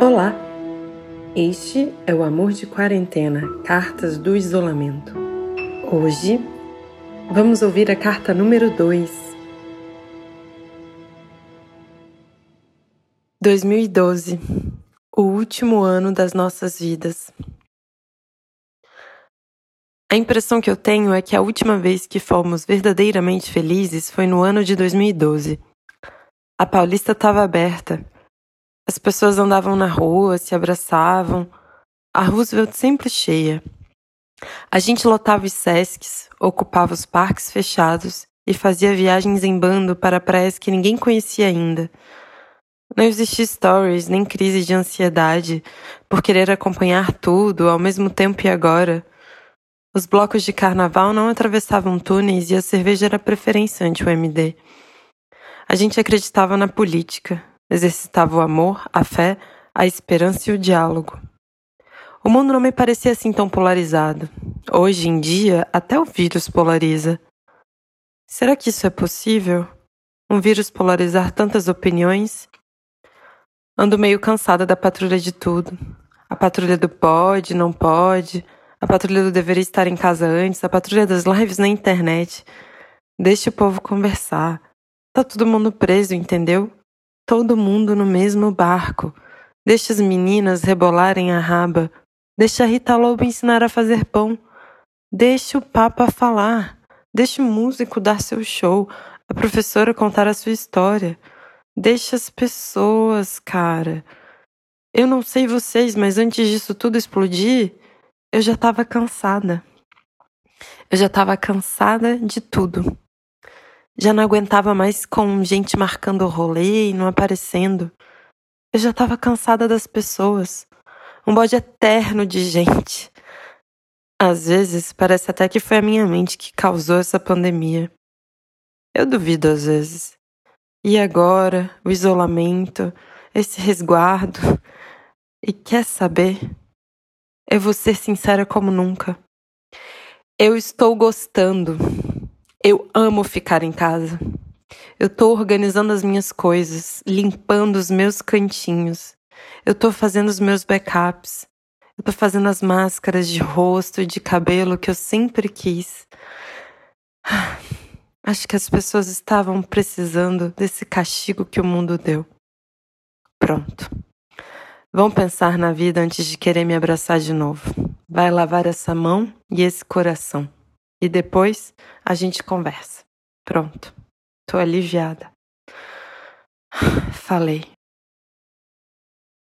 Olá! Este é o Amor de Quarentena Cartas do Isolamento. Hoje vamos ouvir a carta número 2. 2012 O último ano das nossas vidas. A impressão que eu tenho é que a última vez que fomos verdadeiramente felizes foi no ano de 2012. A Paulista estava aberta as pessoas andavam na rua, se abraçavam. A Roosevelt sempre cheia. A gente lotava os sescs, ocupava os parques fechados e fazia viagens em bando para praias que ninguém conhecia ainda. Não existia stories nem crise de ansiedade por querer acompanhar tudo ao mesmo tempo e agora. Os blocos de carnaval não atravessavam túneis e a cerveja era preferência ante o MD. A gente acreditava na política, Exercitava o amor, a fé, a esperança e o diálogo. O mundo não me parecia assim tão polarizado. Hoje em dia, até o vírus polariza. Será que isso é possível? Um vírus polarizar tantas opiniões? Ando meio cansada da patrulha de tudo. A patrulha do pode, não pode, a patrulha do deveria estar em casa antes, a patrulha das lives na internet. Deixe o povo conversar. Tá todo mundo preso, entendeu? Todo mundo no mesmo barco. Deixa as meninas rebolarem a raba. Deixa a Rita Lobo ensinar a fazer pão. Deixa o Papa falar. Deixa o músico dar seu show. A professora contar a sua história. Deixa as pessoas, cara. Eu não sei vocês, mas antes disso tudo explodir, eu já estava cansada. Eu já estava cansada de tudo. Já não aguentava mais com gente marcando o rolê e não aparecendo. Eu já estava cansada das pessoas. Um bode eterno de gente. Às vezes, parece até que foi a minha mente que causou essa pandemia. Eu duvido às vezes. E agora, o isolamento, esse resguardo. E quer saber? Eu vou ser sincera como nunca. Eu estou gostando. Eu amo ficar em casa. Eu tô organizando as minhas coisas, limpando os meus cantinhos. Eu tô fazendo os meus backups. Eu tô fazendo as máscaras de rosto e de cabelo que eu sempre quis. Acho que as pessoas estavam precisando desse castigo que o mundo deu. Pronto. Vão pensar na vida antes de querer me abraçar de novo. Vai lavar essa mão e esse coração e depois a gente conversa. Pronto. Tô aliviada. Falei.